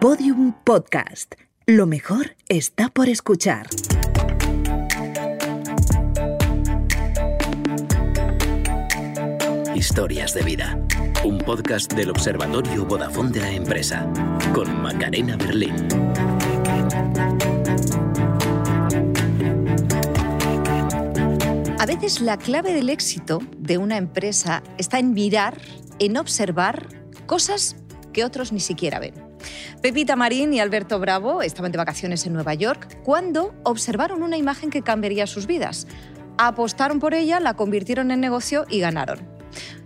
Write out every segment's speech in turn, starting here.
Podium Podcast. Lo mejor está por escuchar. Historias de vida. Un podcast del Observatorio Vodafone de la empresa. Con Macarena Berlín. A veces la clave del éxito de una empresa está en mirar, en observar cosas que otros ni siquiera ven. Pepita Marín y Alberto Bravo estaban de vacaciones en Nueva York cuando observaron una imagen que cambiaría sus vidas. Apostaron por ella, la convirtieron en negocio y ganaron.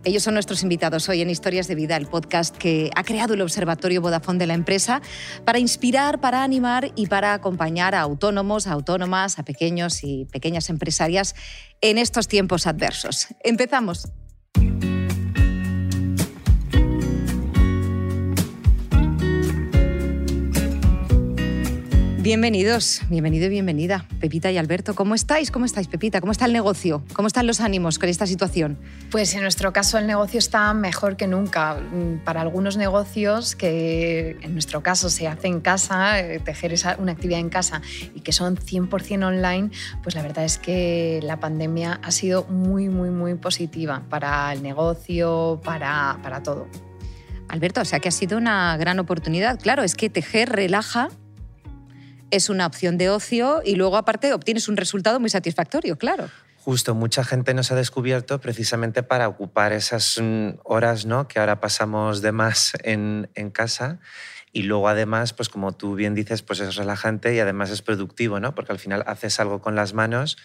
Ellos son nuestros invitados hoy en Historias de Vida, el podcast que ha creado el Observatorio Vodafone de la empresa para inspirar, para animar y para acompañar a autónomos, a autónomas, a pequeños y pequeñas empresarias en estos tiempos adversos. Empezamos. Bienvenidos, bienvenido y bienvenida, Pepita y Alberto. ¿Cómo estáis? ¿Cómo estáis, Pepita? ¿Cómo está el negocio? ¿Cómo están los ánimos con esta situación? Pues en nuestro caso el negocio está mejor que nunca. Para algunos negocios que en nuestro caso se hace en casa, eh, tejer es una actividad en casa y que son 100% online, pues la verdad es que la pandemia ha sido muy, muy, muy positiva para el negocio, para, para todo. Alberto, o sea que ha sido una gran oportunidad. Claro, es que tejer relaja es una opción de ocio y luego aparte obtienes un resultado muy satisfactorio, claro. Justo, mucha gente nos ha descubierto precisamente para ocupar esas mm, horas ¿no? que ahora pasamos de más en, en casa y luego además, pues como tú bien dices, pues es relajante y además es productivo, ¿no? Porque al final haces algo con las manos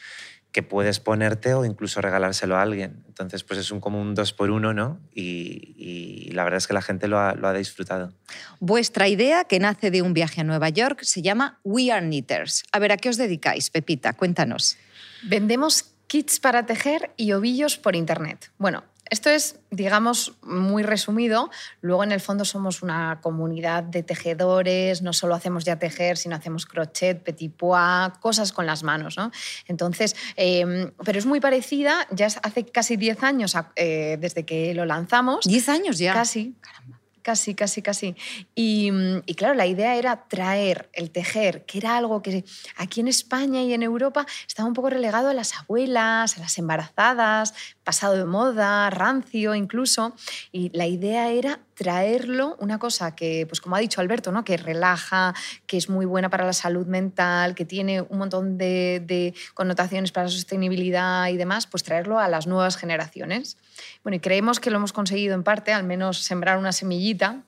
que puedes ponerte o incluso regalárselo a alguien. Entonces, pues es un, como un dos por uno, ¿no? Y, la verdad es que la gente lo ha, lo ha, disfrutado. Vuestra idea, que nace de un viaje a Nueva York, se llama We Are Knitters. A ver, ¿a qué os dedicáis, Pepita? Cuéntanos. Vendemos kits para tejer y ovillos por Internet. Bueno, esto es, digamos, muy resumido. Luego, en el fondo, somos una comunidad de tejedores. No solo hacemos ya tejer, sino hacemos crochet, petit pois, cosas con las manos. ¿no? Entonces, em, pero es muy parecida. Ya hace casi 10 años eh, desde que lo lanzamos. ¿10 años ya? Casi. Caramba. Casi, casi, casi. Y, claro, la idea era traer el tejer, que era algo que aquí en España y en Europa estaba un poco relegado a las abuelas, a las embarazadas, pasado de moda, rancio incluso. Y la idea era traerlo, una cosa que, pues como ha dicho Alberto, ¿no? que relaja, que es muy buena para la salud mental, que tiene un montón de, de connotaciones para la sostenibilidad y demás, pues traerlo a las nuevas generaciones. Bueno, y creemos que lo hemos conseguido en parte, al menos sembrar una semillita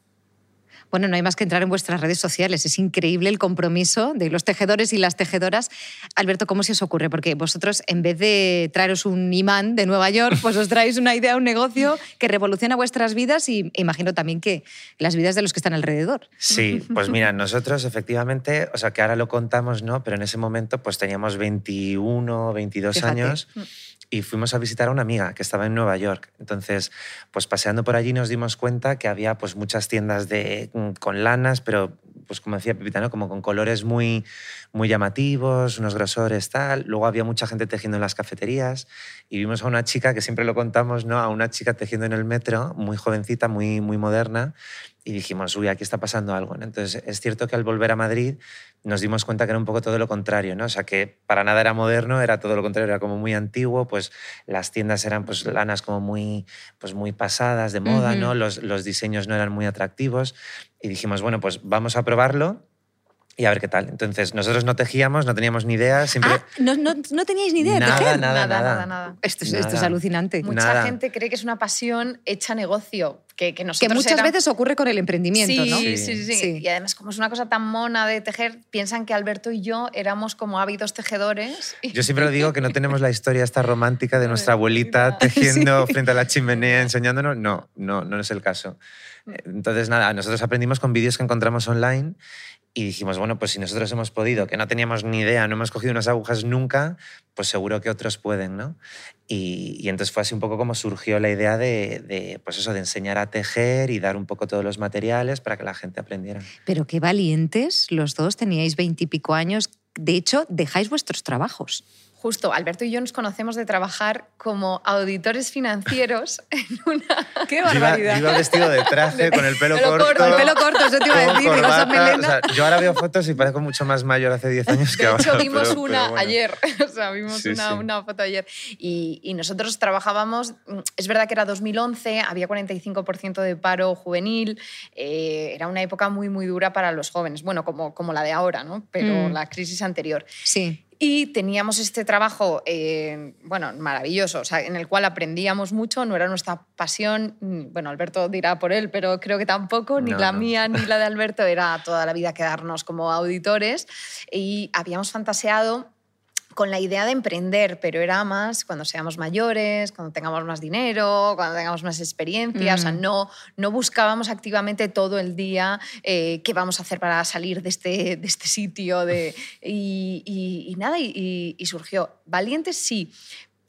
bueno, no hay más que entrar en vuestras redes sociales. Es increíble el compromiso de los tejedores y las tejedoras. Alberto, ¿cómo se os ocurre? Porque vosotros, en vez de traeros un imán de Nueva York, pues os traéis una idea, un negocio que revoluciona vuestras vidas y imagino también que las vidas de los que están alrededor. Sí, pues mira, nosotros efectivamente, o sea, que ahora lo contamos, ¿no? Pero en ese momento pues teníamos 21, 22 años y fuimos a visitar a una amiga que estaba en Nueva York. Entonces, pues paseando por allí nos dimos cuenta que había pues muchas tiendas de, mm, con lanas, pero pues como decía Pepita, ¿no? como con colores muy, muy llamativos, unos grosores, tal. Luego había mucha gente tejiendo en las cafeterías y vimos a una chica, que siempre lo contamos, ¿no? a una chica tejiendo en el metro, muy jovencita, muy, muy moderna, y dijimos, uy, aquí está pasando algo. Entonces, es cierto que al volver a Madrid nos dimos cuenta que era un poco todo lo contrario, ¿no? O sea, que para nada era moderno, era todo lo contrario, era como muy antiguo, pues las tiendas eran pues lanas como muy, pues muy pasadas, de moda, ¿no? Los, los diseños no eran muy atractivos y dijimos, bueno, pues vamos a probarlo y a ver qué tal. Entonces, nosotros no tejíamos, no teníamos ni idea. Siempre... Ah, no, no, no, teníais ni idea de nada, tejer. Nada, nada, nada. nada. Esto, es, esto, es, alucinante. Mucha Nada. gente cree que es una pasión hecha negocio. Que, que, nosotros que muchas era... veces ocurre con el emprendimiento, sí, ¿no? Sí, sí, sí, sí, Y además, como es una cosa tan mona de tejer, piensan que Alberto y yo éramos como ávidos tejedores. Yo siempre lo digo que no tenemos la historia esta romántica de nuestra abuelita tejiendo Sí. frente a la chimenea, enseñándonos. No, no, no es el caso. Entonces, nada, nosotros aprendimos con vídeos que encontramos online y dijimos, bueno, pues si nosotros hemos podido, que no teníamos ni idea, no hemos cogido unas agujas nunca, pues seguro que otros pueden, ¿no? Y, entonces fue así un poco como surgió la idea de, de, pues eso, de enseñar a tejer y dar un poco todos los materiales para que la gente aprendiera. Pero qué valientes, los dos teníais veintipico años. De hecho, dejáis vuestros trabajos. Justo, Alberto y yo nos conocemos de trabajar como auditores financieros en una... ¡Qué iba, barbaridad! yo iba vestido de traje, con el pelo, Pelo corto. corto. El pelo corto, eso te iba a decir, digo, corbata, melena. o sea, yo ahora veo fotos y parezco mucho más mayor hace 10 años que De ahora. hecho, vimos pero- una pero bueno. ayer, o sea, vimos Sí, una, sí. una foto ayer. Y, y nosotros trabajábamos, es verdad que era 2011, había 45% de paro juvenil, eh, era una época muy, muy dura para los jóvenes, bueno, como, como la de ahora, ¿no? Pero Mm. la crisis anterior. Sí. Y teníamos este trabajo, eh, bueno, maravilloso, o sea, en el cual aprendíamos mucho, no era nuestra pasión, bueno, Alberto dirá por él, pero creo que tampoco, ni No, la no. mía ni la de Alberto, era toda la vida quedarnos como auditores y habíamos fantaseado con la idea de emprender, pero era más cuando seamos mayores, cuando tengamos más dinero, cuando tengamos más experiencia. O sea, Mm. no, no buscábamos activamente todo el día eh, qué vamos a hacer para salir de este, de este sitio. De, y, y- y nada, y surgió. Valientes sí,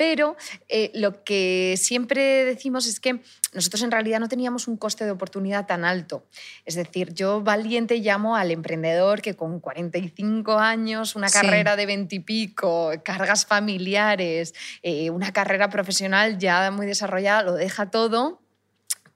pero eh, lo que siempre decimos es que nosotros en realidad no teníamos un coste de oportunidad tan alto. Es decir, yo valiente llamo al emprendedor que con 45 años, una Sí. carrera de 20 y pico, cargas familiares, eh, una carrera profesional ya muy desarrollada, lo deja todo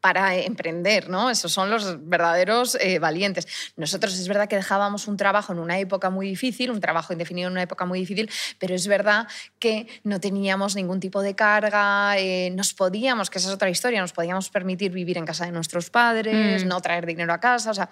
para emprender, ¿no? Esos son los verdaderos eh, valientes. Nosotros es verdad que dejábamos un trabajo en una época muy difícil, un trabajo indefinido en una época muy difícil, pero es verdad que no teníamos ningún tipo de carga, eh, nos podíamos, que esa es otra historia, nos podíamos permitir vivir en casa de nuestros padres, Mm. no traer dinero a casa, o sea,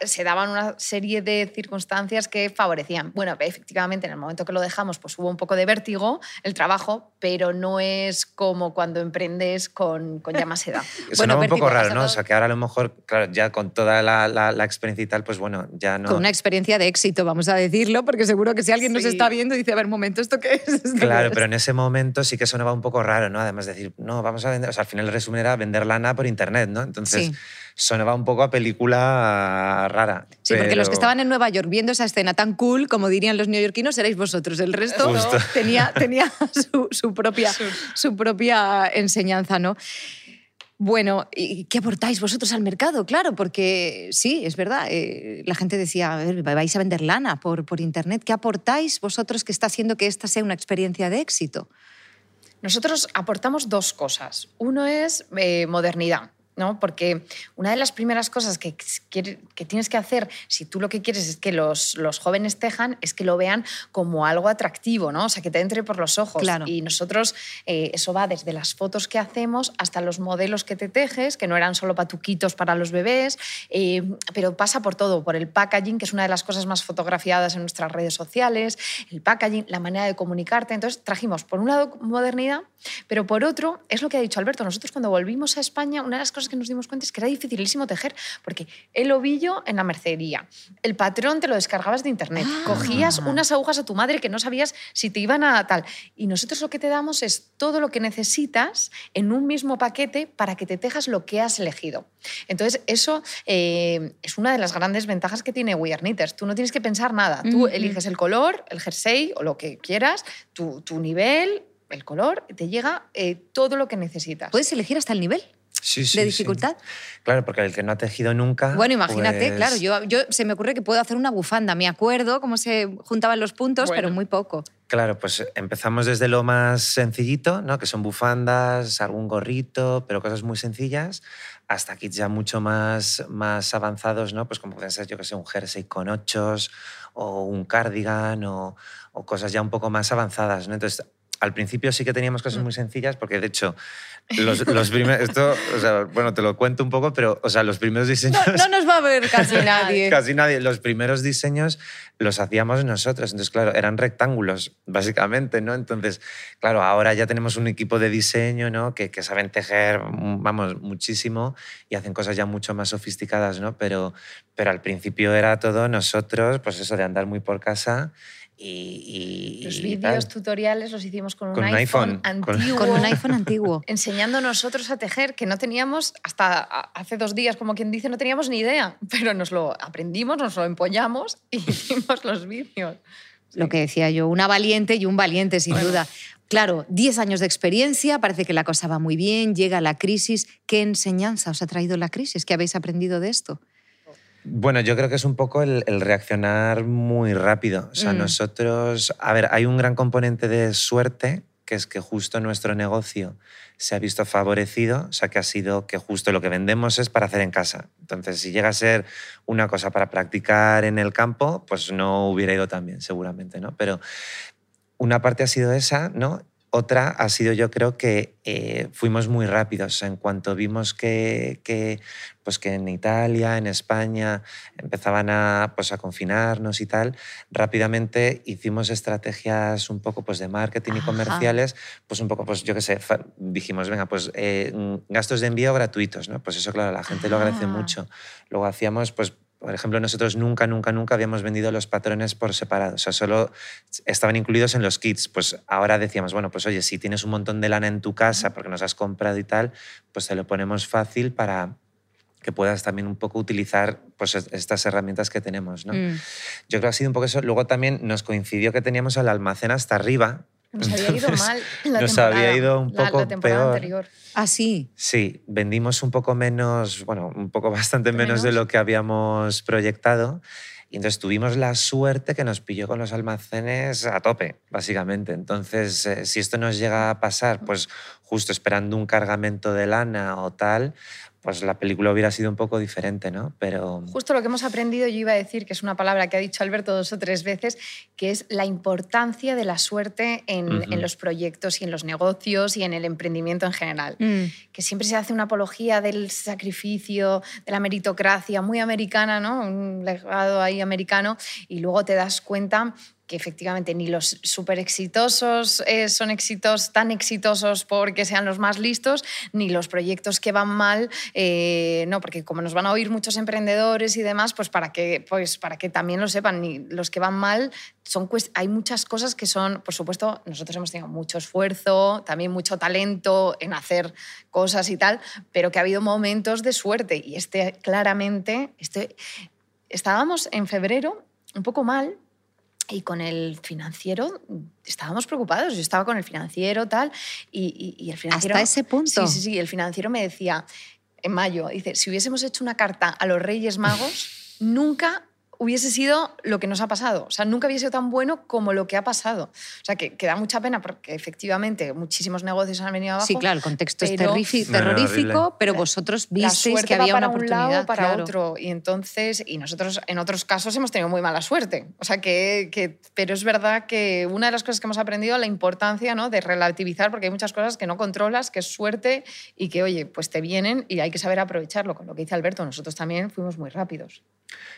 se daban una serie de circunstancias que favorecían. Bueno, efectivamente, en el momento que lo dejamos, pues hubo un poco de vértigo el trabajo, pero no es como cuando emprendes con, con ya más edad. Un poco raro, ¿no? O sea, que ahora a lo mejor, claro, ya con toda la, la- la experiencia y tal, pues bueno, ya no... Con una experiencia de éxito, vamos a decirlo, porque seguro que si alguien nos Sí. está viendo dice, a ver, un momento, ¿esto qué es? ¿Esto qué Claro, es?". pero en ese momento sí que sonaba un poco raro, ¿no? Además de decir, no, vamos a vender, o sea, al final el resumen era vender lana por internet, ¿no? Entonces Sí. sonaba un poco a película rara. Sí, porque los que pero- estaban en Nueva York viendo esa escena tan cool, como dirían los neoyorquinos, erais vosotros. El resto Justo. tenía, tenía su, su propia, su propia enseñanza, ¿no? Bueno, ¿y qué aportáis vosotros al mercado? Claro, porque sí, es verdad, eh, la gente decía, vais a vender lana por, por Internet. ¿Qué aportáis vosotros que está haciendo que esta sea una experiencia de éxito? Nosotros aportamos dos cosas. Uno es eh, modernidad. ¿No? Porque una de las primeras cosas que, que tienes que hacer si tú lo que quieres es que los, los jóvenes tejan es que lo vean como algo atractivo, ¿no? o sea, que te entre por los ojos. Claro. Y nosotros, eh, eso va desde las fotos que hacemos hasta los modelos que te tejes, que no eran solo patuquitos para los bebés, eh, pero pasa por todo, por el packaging, que es una de las cosas más fotografiadas en nuestras redes sociales, el packaging, la manera de comunicarte. Entonces trajimos, por un lado, modernidad, pero por otro, es lo que ha dicho Alberto, nosotros cuando volvimos a España, una de las cosas que nos dimos cuenta es que era dificilísimo tejer, porque el ovillo en la mercería, el patrón te lo descargabas de internet, Ah. cogías unas agujas a tu madre que no sabías si te iban a tal. Y nosotros lo que te damos es todo lo que necesitas en un mismo paquete para que te tejas lo que has elegido. Entonces, eso eh, es una de las grandes ventajas que tiene We Are Knitters. Tú no tienes que pensar nada. Tú Ujú. eliges el color, el jersey o lo que quieras, tu, tu nivel, el color, te llega eh, todo lo que necesitas. ¿Puedes elegir hasta el nivel Sí, sí, de sí. dificultad? Claro, porque el que no ha tejido nunca. Bueno, imagínate, pues- claro, yo, yo se me ocurre que puedo hacer una bufanda. Me acuerdo cómo se juntaban los puntos, Bueno. pero muy poco. Claro, pues empezamos desde lo más sencillito, ¿no? que son bufandas, algún gorrito, pero cosas muy sencillas, hasta kits ya mucho más, más avanzados, ¿no? pues como pueden ser, yo que sé, un jersey con ochos o un cardigan o, o cosas ya un poco más avanzadas. ¿no? Entonces, al principio sí que teníamos cosas muy sencillas, porque de hecho, los, los primeros, esto, o sea, bueno, te lo cuento un poco, pero o sea, los primeros diseños... No, no nos va a ver casi nadie. Casi nadie. Los primeros diseños los hacíamos nosotros. Entonces, claro, eran rectángulos, básicamente, ¿no? Entonces, claro, ahora ya tenemos un equipo de diseño, ¿no? Que, que saben tejer, mm, vamos, muchísimo y hacen cosas ya mucho más sofisticadas, ¿no? Pero, pero al principio era todo nosotros, pues eso de andar muy por casa y... y- Los vídeos tutoriales los hicimos con un, Con un iPhone, antiguo. Con un iPhone antiguo. enseñando nosotros a tejer, que no teníamos, hasta hace dos días, como quien dice, no teníamos ni idea, pero nos lo aprendimos, nos lo empollamos y hicimos los vídeos. Lo que decía yo, una valiente y un valiente, sin duda. Claro, 10 años de experiencia, parece que la cosa va muy bien, llega la crisis. ¿Qué enseñanza os ha traído la crisis? ¿Qué habéis aprendido de esto? Bueno, yo creo que es un poco el, el reaccionar muy rápido. O sea, Mm. nosotros, a ver, hay un gran componente de suerte, que es que justo nuestro negocio se ha visto favorecido, o sea, que ha sido que justo lo que vendemos es para hacer en casa. Entonces, si llega a ser una cosa para practicar en el campo, pues no hubiera ido tan bien, seguramente, ¿no? Pero una parte ha sido esa, ¿no? Otra ha sido, yo creo que eh, fuimos muy rápidos. En cuanto vimos que, que, pues que en Italia, en España, empezaban a, pues a confinarnos y tal, rápidamente hicimos estrategias un poco pues, de marketing y comerciales, pues un poco, pues yo qué sé, dijimos, venga, pues eh, mm, gastos de envío gratuitos, ¿no? Pues eso, claro, la gente lo agradece Ah. mucho. Luego hacíamos, pues, por ejemplo, nosotros nunca, nunca, nunca habíamos vendido los patrones por separado. O sea, solo estaban incluidos en los kits. Pues ahora decíamos, bueno, pues oye, si tienes un montón de lana en tu casa porque nos has comprado y tal, pues te lo ponemos fácil para que puedas también un poco utilizar pues, es- estas herramientas que tenemos. ¿no? Mm. Yo creo que ha sido un poco eso. Luego también nos coincidió que teníamos el almacén hasta arriba. Nos había ido Entonces, mal la nos temporada, había ido un poco la, temporada peor. anterior. Ah, sí. Sí, vendimos un poco menos, bueno, un poco bastante menos, de lo que habíamos proyectado. Y entonces tuvimos la suerte que nos pilló con los almacenes a tope, básicamente. Entonces, eh, si esto nos llega a pasar, pues justo esperando un cargamento de lana o tal, pues la película hubiera sido un poco diferente, ¿no? Pero Justo lo que hemos aprendido, yo iba a decir, que es una palabra que ha dicho Alberto dos o tres veces, que es la importancia de la suerte en, los proyectos y en los negocios y en el emprendimiento en general. Mm. Que siempre se hace una apología del sacrificio, de la meritocracia, muy americana, ¿no? Un legado ahí americano, y luego te das cuenta que efectivamente ni los súper exitosos eh, son éxitos tan exitosos porque sean los más listos, ni los proyectos que van mal, eh, no, porque como nos van a oír muchos emprendedores y demás, pues para que, pues para que también lo sepan, los que van mal, son hay muchas cosas que son, por supuesto, nosotros hemos tenido mucho esfuerzo, también mucho talento en hacer cosas y tal, pero que ha habido momentos de suerte y este claramente, este, estábamos en febrero un poco mal y con el financiero estábamos preocupados. Yo estaba con el financiero tal y, y- y el financiero... Hasta ese punto. Sí, sí, sí. El financiero me decía en mayo, dice, si hubiésemos hecho una carta a los Reyes Magos, nunca hubiese sido lo que nos ha pasado. O sea, nunca hubiese sido tan bueno como lo que ha pasado. O sea, que, que da mucha pena porque efectivamente muchísimos negocios han venido abajo. Sí, claro, el contexto es terrorífico, horrible. pero vosotros visteis que había va para una un oportunidad. lado para claro. otro y entonces y nosotros en otros casos hemos tenido muy mala suerte o sea que, que- pero es verdad que una de las cosas que hemos aprendido la importancia ¿no? de relativizar porque hay muchas cosas que no controlas que es suerte y que oye pues te vienen y hay que saber aprovecharlo con lo que dice Alberto nosotros también fuimos muy rápidos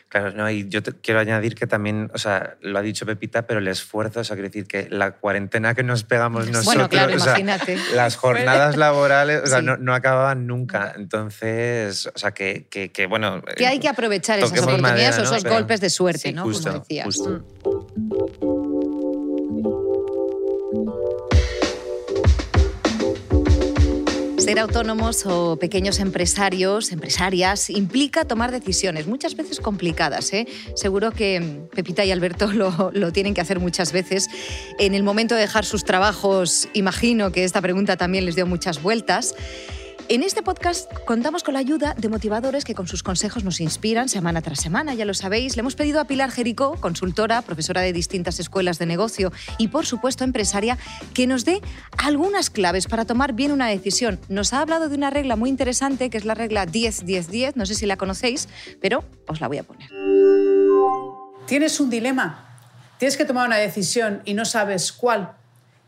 Claro, no, y yo te- quiero añadir que también, o sea, lo ha dicho Pepita, pero el esfuerzo, o sea, quiero decir que la cuarentena que nos pegamos nosotros, Bueno, claro, o sea, imagínate. las jornadas laborales, o sea, Sí. no, no acababan nunca. Entonces, o sea, que, que, que, bueno... Que hay que aprovechar esas oportunidades madera, o esos Pero- golpes de suerte, Sí, ¿no? Justo, Como decías. justo. Ser autónomos o pequeños empresarios, empresarias, implica tomar decisiones, muchas veces complicadas. ¿eh? Seguro que Pepita y Alberto lo, lo tienen que hacer muchas veces. En el momento de dejar sus trabajos, imagino que esta pregunta también les dio muchas vueltas. En este podcast contamos con la ayuda de motivadores que con sus consejos nos inspiran semana tras semana, ya lo sabéis. Le hemos pedido a Pilar Jericó, consultora, profesora de distintas escuelas de negocio y por supuesto empresaria, que nos dé algunas claves para tomar bien una decisión. Nos ha hablado de una regla muy interesante que es la regla 10-10-10, no sé si la conocéis, pero os la voy a poner. Tienes un dilema, tienes que tomar una decisión y no sabes cuál.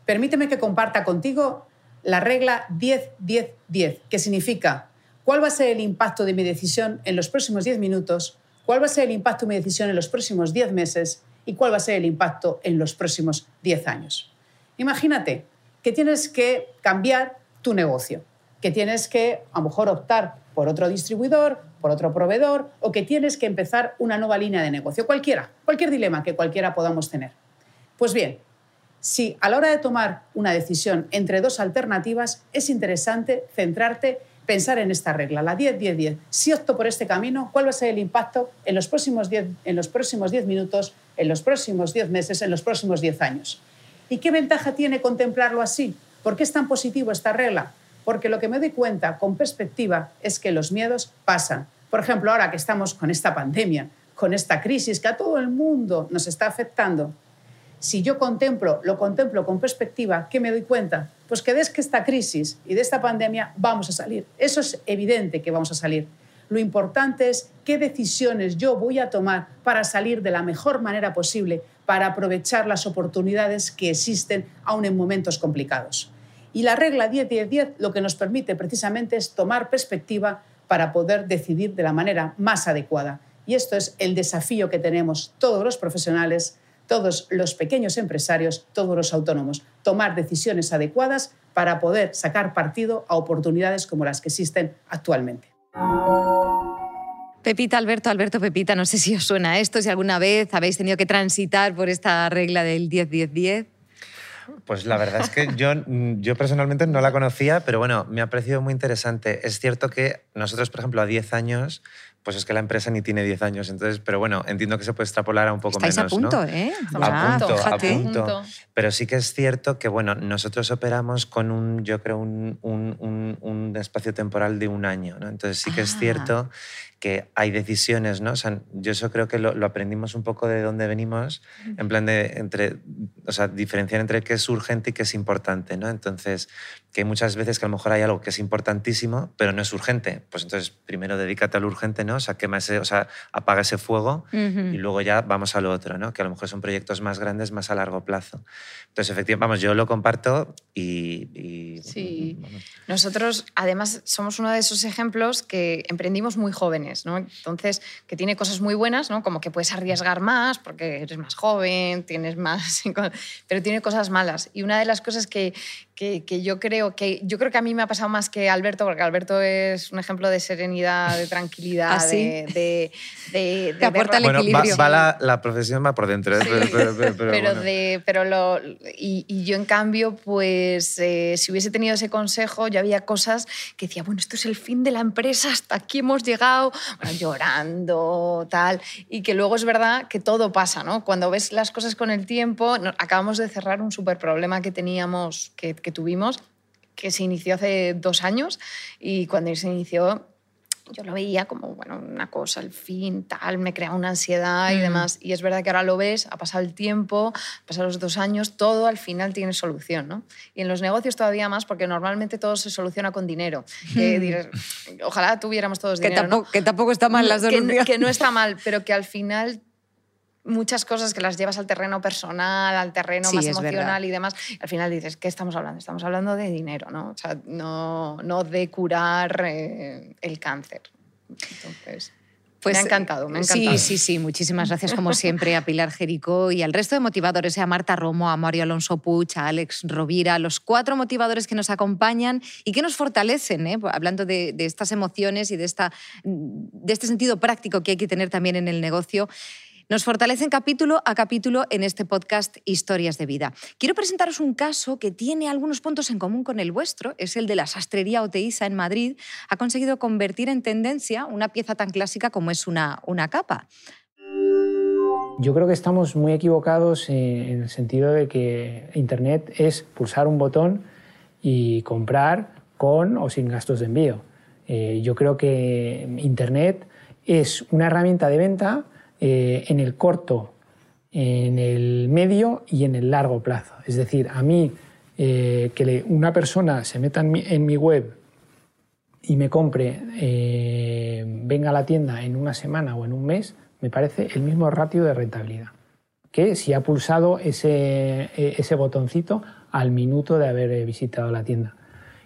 Permíteme que comparta contigo la regla 10-10-10, que significa cuál va a ser el impacto de mi decisión en los próximos 10 minutos, cuál va a ser el impacto de mi decisión en los próximos 10 meses y cuál va a ser el impacto en los próximos 10 años. Imagínate que tienes que cambiar tu negocio, que tienes que a lo mejor optar por otro distribuidor, por otro proveedor o que tienes que empezar una nueva línea de negocio, cualquiera, cualquier dilema que cualquiera podamos tener. Pues bien, si a la hora de tomar una decisión entre dos alternativas es interesante centrarte, pensar en esta regla, la 10-10-10. Si opto por este camino, ¿cuál va a ser el impacto en los próximos 10, en los próximos 10 minutos, en los próximos 10 meses, en los próximos 10 años? ¿Y qué ventaja tiene contemplarlo así? ¿Por qué es tan positivo esta regla? Porque lo que me doy cuenta con perspectiva es que los miedos pasan. Por ejemplo, ahora que estamos con esta pandemia, con esta crisis que a todo el mundo nos está afectando, si yo contemplo, lo contemplo con perspectiva, ¿qué me doy cuenta? Pues que desde esta crisis y de esta pandemia vamos a salir. Eso es evidente que vamos a salir. Lo importante es qué decisiones yo voy a tomar para salir de la mejor manera posible, para aprovechar las oportunidades que existen aún en momentos complicados. Y la regla 10-10-10 lo que nos permite precisamente es tomar perspectiva para poder decidir de la manera más adecuada. Y esto es el desafío que tenemos todos los profesionales, todos los pequeños empresarios, todos los autónomos, tomar decisiones adecuadas para poder sacar partido a oportunidades como las que existen actualmente. Pepita, Alberto, Alberto, Pepita, no sé si os suena esto, si alguna vez habéis tenido que transitar por esta regla del 10-10-10. Pues la verdad es que yo, yo personalmente no la conocía, pero bueno, me ha parecido muy interesante. Es cierto que nosotros, por ejemplo, a 10 años pues es que la empresa ni tiene 10 años, entonces, pero bueno, entiendo que se puede extrapolar a un poco Estáis menos. a punto, ¿no? ¿eh? A punto, a fíjate. punto. Pero sí que es cierto que, bueno, nosotros operamos con un, yo creo, un, un, un- un espacio temporal de un año, ¿no? Entonces sí que es Ah. cierto que hay decisiones, ¿no? O sea, yo eso creo que lo, lo aprendimos un poco de dónde venimos, en plan de entre, o sea, diferenciar entre qué es urgente y qué es importante, ¿no? Entonces, que hay muchas veces que a lo mejor hay algo que es importantísimo, pero no es urgente. Pues entonces, primero dedícate a lo urgente, ¿no? O sea, quema ese, o sea, apaga ese fuego Ujú. y luego ya vamos a lo otro, ¿no? Que a lo mejor son proyectos más grandes, más a largo plazo. Entonces, efectivamente, vamos, yo lo comparto y... y- Sí. vamos. Nosotros, además, somos uno de esos ejemplos que emprendimos muy jóvenes, Entonces, que tiene cosas muy buenas, ¿no? Como que puedes arriesgar más porque eres más joven, tienes más... Pero tiene cosas malas. Y una de las cosas que, que, que yo creo que... Yo creo que a mí me ha pasado más que Alberto, porque Alberto es un ejemplo de serenidad, de tranquilidad, ¿Ah, sí? de... de, de- de aporta el Bueno, va, equilibrio. va la, la profesión va por dentro, ¿eh? Sí. pero, pero- pero- pero pero bueno. de pero lo y, y yo en cambio pues eh, si hubiese tenido ese consejo yo había cosas que decía bueno esto es el fin de la empresa hasta aquí hemos llegado bueno, llorando tal y que luego es verdad que todo pasa no cuando ves las cosas con el tiempo no- acabamos de cerrar un súper problema que teníamos que, que tuvimos que se inició hace dos años y cuando se inició yo lo veía como, bueno, una cosa, el fin, tal, me crea una ansiedad y Mm. demás. Y es verdad que ahora lo ves, ha pasado el tiempo, han pasado los dos años, todo al final tiene solución, ¿no? Y en los negocios todavía más, porque normalmente todo se soluciona con dinero. Que dirás, ojalá tuviéramos todos Mm. Que dinero, ¿no? tampoco, que tampoco está mal las que, soluciones. que no está mal, pero que al final muchas cosas que las llevas al terreno personal, al terreno Sí, más emocional y demás, al final dices, ¿qué estamos hablando? Estamos hablando de dinero, ¿no? O sea, no, no de curar eh, el cáncer. Entonces, me ha encantado, me ha encantado. Pues, Sí, sí, sí. Muchísimas gracias, como siempre, a Pilar Jericó y al resto de motivadores, eh, a Marta Romo, a Mario Alonso Puig, a Alex Rovira, a los cuatro motivadores que nos acompañan y que nos fortalecen, ¿eh? hablando de, de estas emociones y de, esta, de este sentido práctico que hay que tener también en el negocio. Nos fortalecen capítulo a capítulo en este podcast Historias de Vida. Quiero presentaros un caso que tiene algunos puntos en común con el vuestro. Es el de la sastrería Oteiza en Madrid. Ha conseguido convertir en tendencia una pieza tan clásica como es una, una capa. Yo creo que estamos muy equivocados eh, en el sentido de que Internet es pulsar un botón y comprar con o sin gastos de envío. Eh, yo creo que Internet es una herramienta de venta eh, en el corto, en el medio y en el largo plazo. Es decir, a mí eh, que una persona se meta en mi, en mi web y me compre, eh, venga a la tienda en una semana o en un mes, me parece el mismo ratio de rentabilidad que si ha pulsado ese, eh, ese botoncito al minuto de haber visitado la tienda.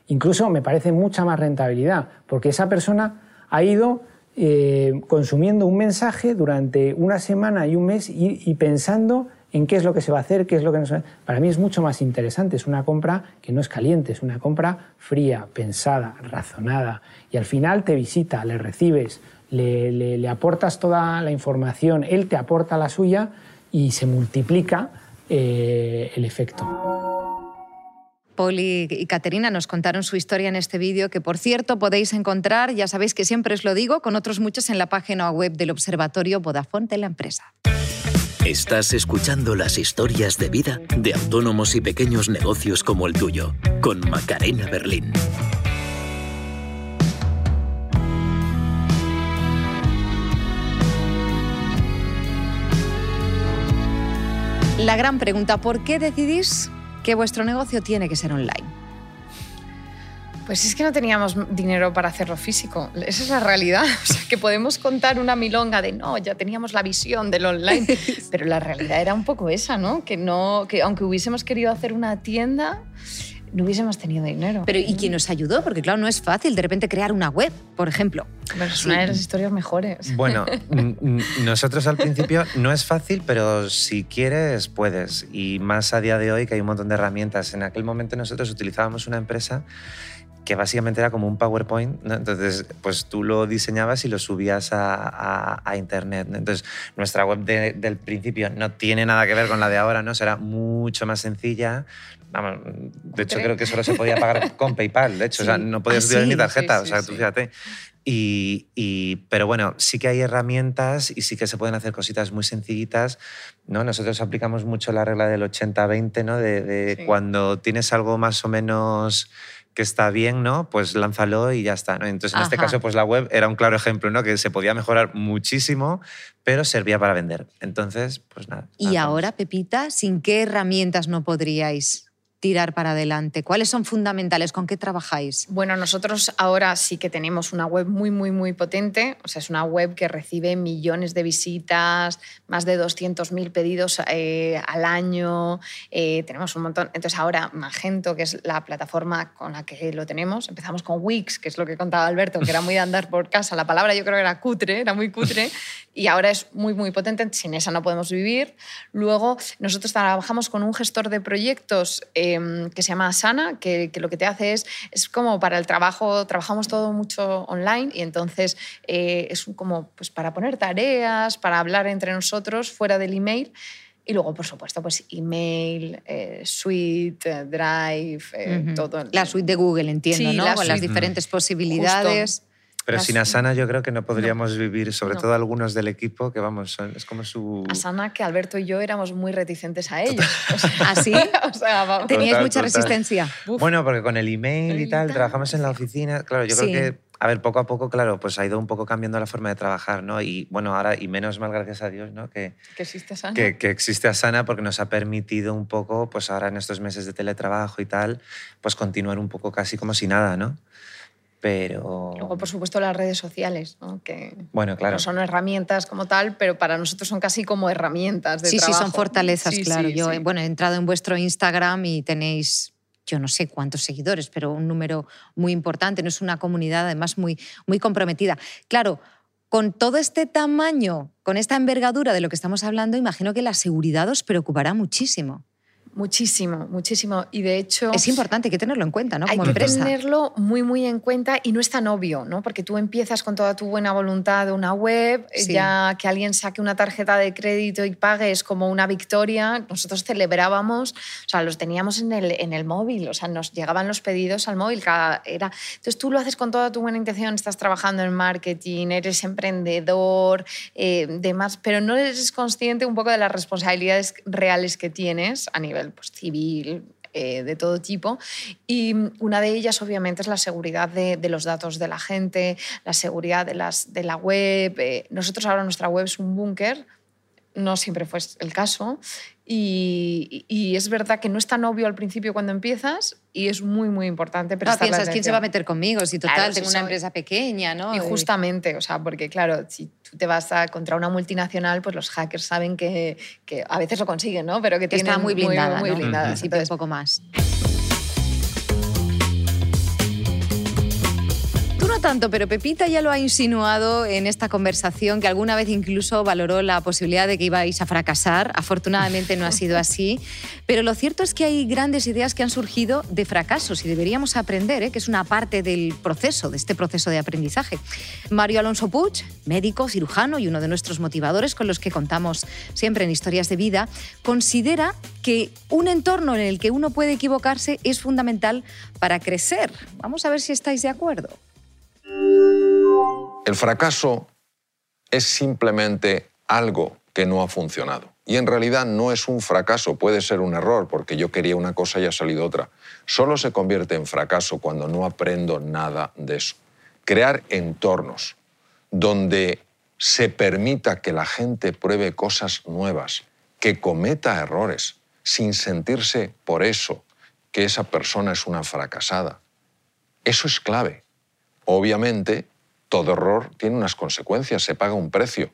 Incluso me parece mucha más rentabilidad, porque esa persona ha ido eh, consumiendo un mensaje durante una semana y un mes y, pensando en qué es lo que se va a hacer, qué es lo que no se va a hacer. Para mí es mucho más interesante, es una compra que no es caliente, es una compra fría, pensada, razonada. Y al final te visita, le recibes, le, le- le aportas toda la información, él te aporta la suya y se multiplica eh, el efecto. Paul y, Caterina nos contaron su historia en este vídeo, que por cierto podéis encontrar, ya sabéis que siempre os lo digo, con otros muchos en la página web del Observatorio Vodafone de la empresa. Estás escuchando las historias de vida de autónomos y pequeños negocios como el tuyo, con Macarena Berlín. La gran pregunta, ¿por qué decidís que vuestro negocio tiene que ser online? Pues es que no teníamos dinero para hacerlo físico. Esa es la realidad. O sea, que podemos contar una milonga de no, ya teníamos la visión del online, pero la realidad era un poco esa, ¿no? Que no, que aunque hubiésemos querido hacer una tienda, no hubiésemos tenido dinero. Pero ¿y quién nos ayudó? Porque claro, no es fácil de repente crear una web, por ejemplo. Pero es una de las historias mejores. Bueno, nosotros al principio no es fácil, pero si quieres, puedes. Y más a día de hoy que hay un montón de herramientas. En aquel momento nosotros utilizábamos una empresa que básicamente era como un PowerPoint, ¿no? entonces pues tú lo diseñabas y lo subías a, a- a internet. ¿no? Entonces nuestra web de- del principio no tiene nada que ver con la de ahora, ¿no? Será mucho más sencilla. Vamos, de hecho creo que solo se podía pagar con PayPal, de hecho, o sea, Sí. no podías Ah, utilizar sí, ni tarjeta, sí, o sea, sí, tú sí. fíjate. Y, y- pero bueno, sí que hay herramientas y sí que se pueden hacer cositas muy sencillitas. ¿no? Nosotros aplicamos mucho la regla del 80-20, ¿no? de, de Sí. cuando tienes algo más o menos que está bien, ¿no? pues lánzalo y ya está. ¿no? Entonces, en este caso, pues la web era un claro ejemplo, ¿no? que se podía mejorar muchísimo, pero servía para vender. Entonces, pues nada. Y ahora, Pepita, ¿sin qué herramientas no podríais tirar para adelante? ¿Cuáles son fundamentales? ¿Con qué trabajáis? Bueno, nosotros ahora sí que tenemos una web muy, muy, muy potente. O sea, es una web que recibe millones de visitas, más de 200.000 pedidos eh, al año. eh, tenemos un montón. Entonces, ahora Magento, que es la plataforma con la que lo tenemos, empezamos con Wix, que es lo que contaba Alberto, que era muy de andar por casa. La palabra yo creo que era cutre, era muy cutre. Y ahora es muy, muy potente. Sin esa no podemos vivir. Luego, nosotros trabajamos con un gestor de proyectos eh, que se llama Asana, que, que lo que te hace es, es como para el trabajo, trabajamos todo mucho online y entonces eh, es como pues para poner tareas, para hablar entre nosotros fuera del email. Y luego, por supuesto, pues email, eh, suite, eh, drive, eh, Ujú. todo. La suite de Google, entiendo, Sí, ¿no? la Con las diferentes posibilidades. Pero las- sin Asana yo creo que no podríamos vivir, sobre No. todo algunos del equipo, que vamos, son- es como su... Asana, que Alberto y yo éramos muy reticentes a ellos. O sea, ¿Así? o sea, vamos. ¿Teníais Total, mucha total. resistencia? Uf. Bueno, porque con el email y tal, tal, trabajamos en la oficina. Claro, yo Sí. creo que, a ver, poco a poco, claro, pues ha ido un poco cambiando la forma de trabajar, ¿no? Y bueno, ahora, y menos mal, gracias a Dios, ¿no? Que, que existe Asana. que, que existe Asana porque nos ha permitido un poco, pues ahora en estos meses de teletrabajo y tal, pues continuar un poco casi como si nada, ¿no? Pero... Luego, por supuesto, las redes sociales, ¿no? que Bueno, claro. no son herramientas como tal, pero para nosotros son casi como herramientas de Sí, trabajo. sí, son fortalezas, Sí, claro. sí, Yo sí. bueno, he entrado en vuestro Instagram y tenéis, yo no sé cuántos seguidores, pero un número muy importante. No es una comunidad, además, muy, muy comprometida. Claro, con todo este tamaño, con esta envergadura de lo que estamos hablando, imagino que la seguridad os preocupará muchísimo. Muchísimo, muchísimo. Y de hecho... Es importante, hay que tenerlo en cuenta, ¿no? Hay Como que empresa. tenerlo muy, muy en cuenta y no es tan obvio, ¿no? Porque tú empiezas con toda tu buena voluntad de una web, Sí. ya que alguien saque una tarjeta de crédito y pague es como una victoria. Nosotros celebrábamos, o sea, los teníamos en el, en el móvil, o sea, nos llegaban los pedidos al móvil. Cada, era... Entonces tú lo haces con toda tu buena intención, estás trabajando en marketing, eres emprendedor, eh, demás, pero no eres consciente un poco de las responsabilidades reales que tienes a nivel pues, civil, eh, de todo tipo. Y una de ellas, obviamente, es la seguridad de, los datos de la gente, la seguridad de, las, de la web. Eh, nosotros ahora nuestra web es un búnker, no siempre fue el caso. Y, y es verdad que no es tan obvio al principio cuando empiezas y es muy, muy importante No, prestarle piensas, ¿quién se va a meter conmigo? Si total, Claro, si tengo una soy- empresa pequeña, ¿no? Y justamente, o sea, porque claro, si tú te vas a, contra una multinacional, pues los hackers saben que, que a veces lo consiguen, ¿no? Pero que que tienen está muy blindada, muy, ¿no? blindada. Sí, pero un Entonces, poco más. Tanto, pero Pepita ya lo ha insinuado en esta conversación, que alguna vez incluso valoró la posibilidad de que ibais a fracasar. Afortunadamente no ha sido así. Pero lo cierto es que hay grandes ideas que han surgido de fracasos y deberíamos aprender, ¿eh? que es una parte del proceso, de este proceso de aprendizaje. Mario Alonso Puig, médico, cirujano y uno de nuestros motivadores con los que contamos siempre en Historias de Vida, considera que un entorno en el que uno puede equivocarse es fundamental para crecer. Vamos a ver si estáis de acuerdo. El fracaso es simplemente algo que no ha funcionado. Y en realidad no es un fracaso, puede ser un error, porque yo quería una cosa y ha salido otra. Solo se convierte en fracaso cuando no aprendo nada de eso. Crear entornos donde se permita que la gente pruebe cosas nuevas que cometa errores sin sentirse por eso que esa persona es una fracasada. Eso es clave. Obviamente, todo error tiene unas consecuencias, se paga un precio,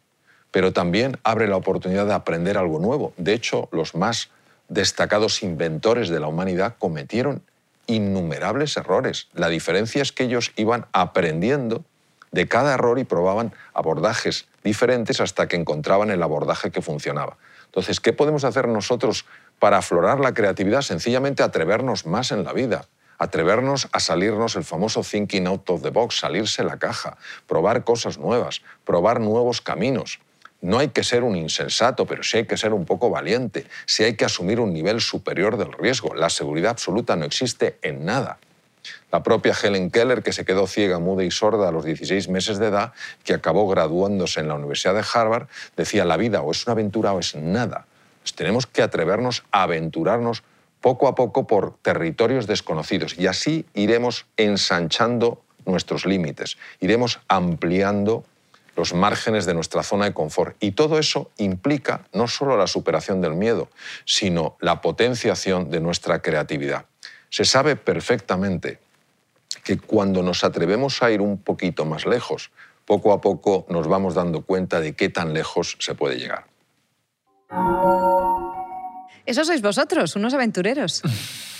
pero también abre la oportunidad de aprender algo nuevo. De hecho, los más destacados inventores de la humanidad cometieron innumerables errores. La diferencia es que ellos iban aprendiendo de cada error y probaban abordajes diferentes hasta que encontraban el abordaje que funcionaba. Entonces, ¿qué podemos hacer nosotros para aflorar la creatividad? Sencillamente atrevernos más en la vida, atrevernos a salirnos el famoso thinking out of the box, salirse la caja, probar cosas nuevas, probar nuevos caminos. No hay que ser un insensato, pero sí hay que ser un poco valiente, sí hay que asumir un nivel superior del riesgo. La seguridad absoluta no existe en nada. La propia Helen Keller, que se quedó ciega, muda y sorda a los 16 meses de edad, que acabó graduándose en la Universidad de Harvard, decía, la vida o es una aventura o es nada. Pues tenemos que atrevernos a aventurarnos poco a poco por territorios desconocidos y así iremos ensanchando nuestros límites, iremos ampliando los márgenes de nuestra zona de confort. Y todo eso implica no solo la superación del miedo, sino la potenciación de nuestra creatividad. Se sabe perfectamente que cuando nos atrevemos a ir un poquito más lejos, poco a poco nos vamos dando cuenta de qué tan lejos se puede llegar. Eso sois vosotros, unos aventureros.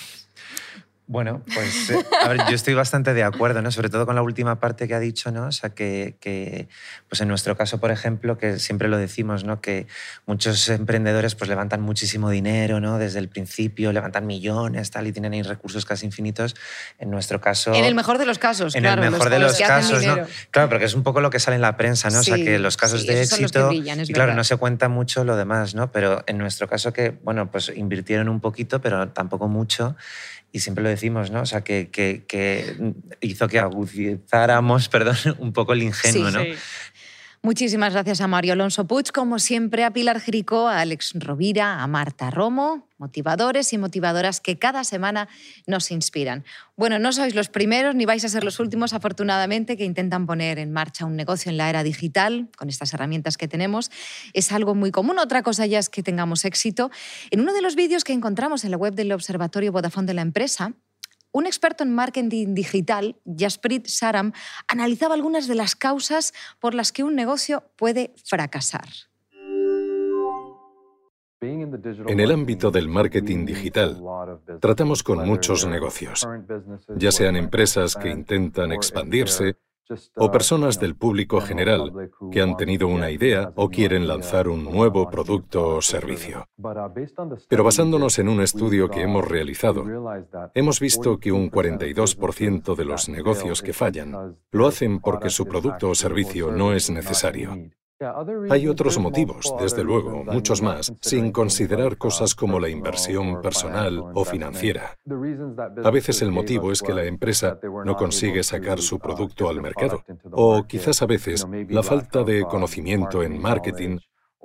Bueno, pues eh, a ver, yo estoy bastante de acuerdo, ¿no? Sobre todo con la última parte que ha dicho, ¿no? O sea, que, que, pues en nuestro caso, por ejemplo, que siempre lo decimos, ¿no? Que muchos emprendedores pues levantan muchísimo dinero, ¿no? Desde el principio, levantan millones, tal, y tienen ahí recursos casi infinitos. En nuestro caso... En el mejor de los casos, en claro. el mejor de los que hacen casos, ¿no? Claro, porque es un poco lo que sale en la prensa, ¿no? o sea, Sí, que los casos sí, de los éxito... brillan, y claro, verdad. no se cuenta mucho lo demás, ¿no? Pero en nuestro caso que, bueno, pues invirtieron un poquito, pero tampoco mucho. Y siempre lo decimos, ¿no? O sea, que, que, que hizo que agudizáramos, perdón, un poco el ingenuo, Sí, ¿no? sí. Muchísimas gracias a Mario Alonso Puig, como siempre, a Pilar Jericó, a Alex Rovira, a Marta Romo, motivadores y motivadoras que cada semana nos inspiran. Bueno, no sois los primeros ni vais a ser los últimos, afortunadamente, que intentan poner en marcha un negocio en la era digital con estas herramientas que tenemos. Es algo muy común. Otra cosa ya es que tengamos éxito. En uno de los vídeos que encontramos en la web del Observatorio Vodafone de la empresa, un experto en marketing digital, Jasprit Saram, analizaba algunas de las causas por las que un negocio puede fracasar. En el ámbito del marketing digital, tratamos con muchos negocios, ya sean empresas que intentan expandirse o personas del público general que han tenido una idea o quieren lanzar un nuevo producto o servicio. Pero basándonos en un estudio que hemos realizado, hemos visto que un 42% de los negocios que fallan lo hacen porque su producto o servicio no es necesario. Hay otros motivos, desde luego, muchos más, sin considerar cosas como la inversión personal o financiera. A veces el motivo es que la empresa no consigue sacar su producto al mercado, o quizás a veces la falta de conocimiento en marketing,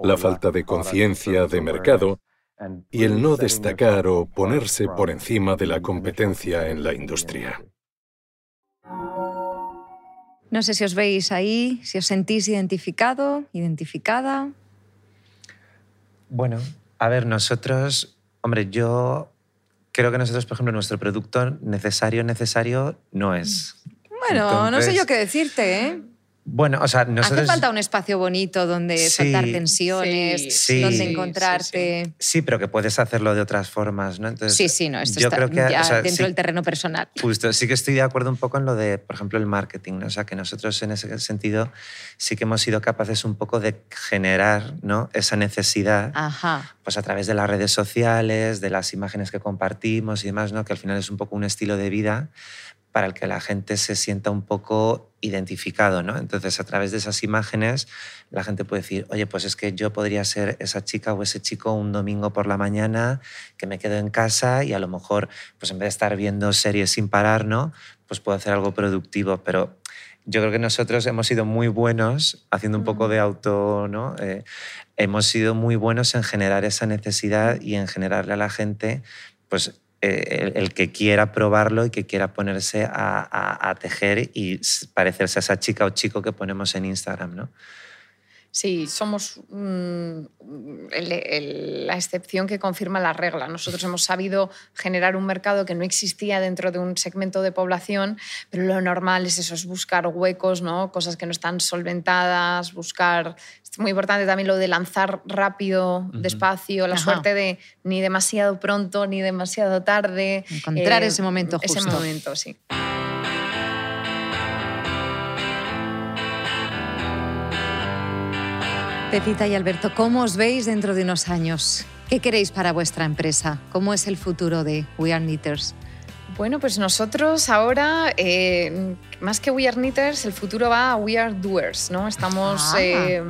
la falta de conciencia de mercado y el no destacar o ponerse por encima de la competencia en la industria. No sé si os veis ahí, si os sentís identificado, identificada. Bueno, a ver, nosotros, hombre, yo creo que nosotros, por ejemplo, nuestro producto necesario, necesario no es. Bueno, no sé yo qué decirte, ¿eh? Bueno, o sea, nosotros... Hace falta un espacio bonito donde Sí. saltar tensiones, Sí. donde Sí, encontrarte. Sí, pero que puedes hacerlo de otras formas, ¿no? Entonces, Sí, sí, no, esto yo está creo que, ya o sea, dentro sí- del terreno personal. Justo, sí que estoy de acuerdo un poco en lo de, por ejemplo, el marketing, ¿no? O sea, que nosotros en ese sentido sí que hemos sido capaces un poco de generar, ¿no? Esa necesidad, Ajá. pues a través de las redes sociales, de las imágenes que compartimos y demás, ¿no? Que al final es un poco un estilo de vida para el que la gente se sienta un poco identificado, ¿no? Entonces, a través de esas imágenes, la gente puede decir, oye, pues es que yo podría ser esa chica o ese chico un domingo por la mañana que me quedo en casa y a lo mejor, pues en vez de estar viendo series sin parar, ¿no? Pues puedo hacer algo productivo, pero yo creo que nosotros hemos sido muy buenos, haciendo un poco de auto, ¿no? Eh, hemos sido muy buenos en generar esa necesidad y en generarle a la gente, pues, el, el que quiera probarlo y que quiera ponerse a, a- tejer y parecerse a esa chica o chico que ponemos en Instagram, ¿no? Sí, somos mm, la excepción que confirma la regla. Nosotros hemos sabido generar un mercado que no existía dentro de un segmento de población, pero lo normal es eso, es buscar huecos, ¿no? cosas que no están solventadas, buscar... Es muy importante también lo de lanzar rápido, despacio, la suerte de ni demasiado pronto ni demasiado tarde. Encontrar eh, ese momento justo. Ese momento, sí. Pepita y Alberto, ¿cómo os veis dentro de unos años? ¿Qué queréis para vuestra empresa? ¿Cómo es el futuro de We Are Knitters? Bueno, pues nosotros ahora, eh, más que We Are Knitters, el futuro va a We Are Doers, ¿no? Estamos, ah. eh,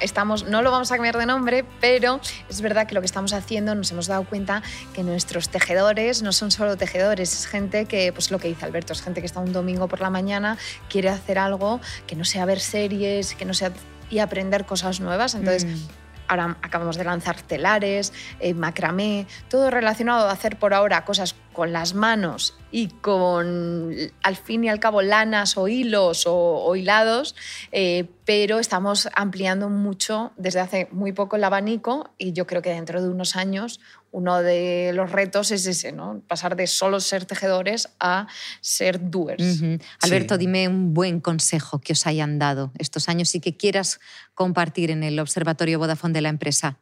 estamos, no lo vamos a cambiar de nombre, pero es verdad que lo que estamos haciendo, nos hemos dado cuenta que nuestros tejedores no son solo tejedores, es gente que, pues lo que dice Alberto, es gente que está un domingo por la mañana, quiere hacer algo que no sea ver series, que no sea y aprender cosas nuevas. Entonces, mm. ahora acabamos de lanzar telares, eh, macramé, todo relacionado a hacer por ahora cosas con las manos y con, al fin y al cabo, lanas o hilos o, hilados, eh, pero estamos ampliando mucho desde hace muy poco el abanico y yo creo que dentro de unos años uno de los retos es ese, ¿no? pasar de solo ser tejedores a ser doers. Alberto, dime un buen consejo que os hayan dado estos años y que quieras compartir en el Observatorio Vodafone de la empresa.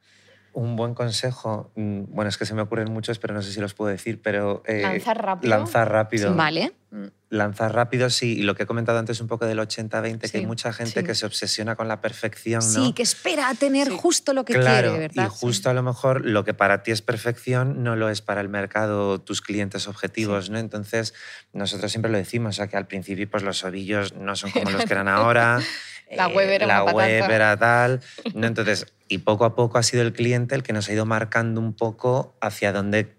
Un buen consejo, mm, bueno, es que se me ocurren muchos, pero no sé si los puedo decir, pero... Eh, lanzar rápido. Lanzar rápido. Vale. Mm. Lanzar rápido, sí, y lo que he comentado antes un poco del 80-20, que hay mucha gente que se obsesiona con la perfección, ¿no? Sí, que espera a tener justo lo que quiere, ¿verdad? Y justo a lo mejor lo que para ti es perfección no lo es para el mercado, tus clientes objetivos, ¿no? Entonces, nosotros siempre lo decimos, o sea, que al principio pues los ovillos no son como los que eran ahora. La web era, la web era tal. ¿no? Entonces, y poco a poco ha sido el cliente el que nos ha ido marcando un poco hacia dónde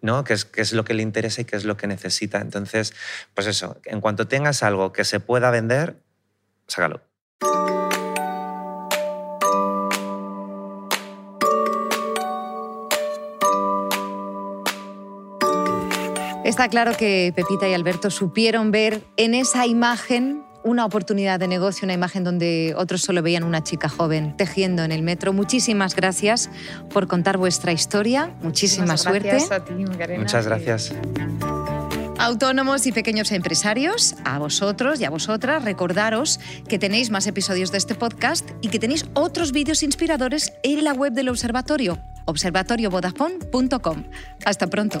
¿no? ¿Qué es, qué es lo que le interesa y qué es lo que necesita. Entonces, pues eso, en cuanto tengas algo que se pueda vender, sácalo. Está claro que Pepita y Alberto supieron ver en esa imagen una oportunidad de negocio, una imagen donde otros solo veían una chica joven tejiendo en el metro. Muchísimas gracias por contar vuestra historia. Muchísima suerte. A ti, Muchas gracias. Autónomos y pequeños empresarios, a vosotros y a vosotras, recordaros que tenéis más episodios de este podcast y que tenéis otros vídeos inspiradores en la web del observatorio, observatoriovodafone.com. Hasta pronto.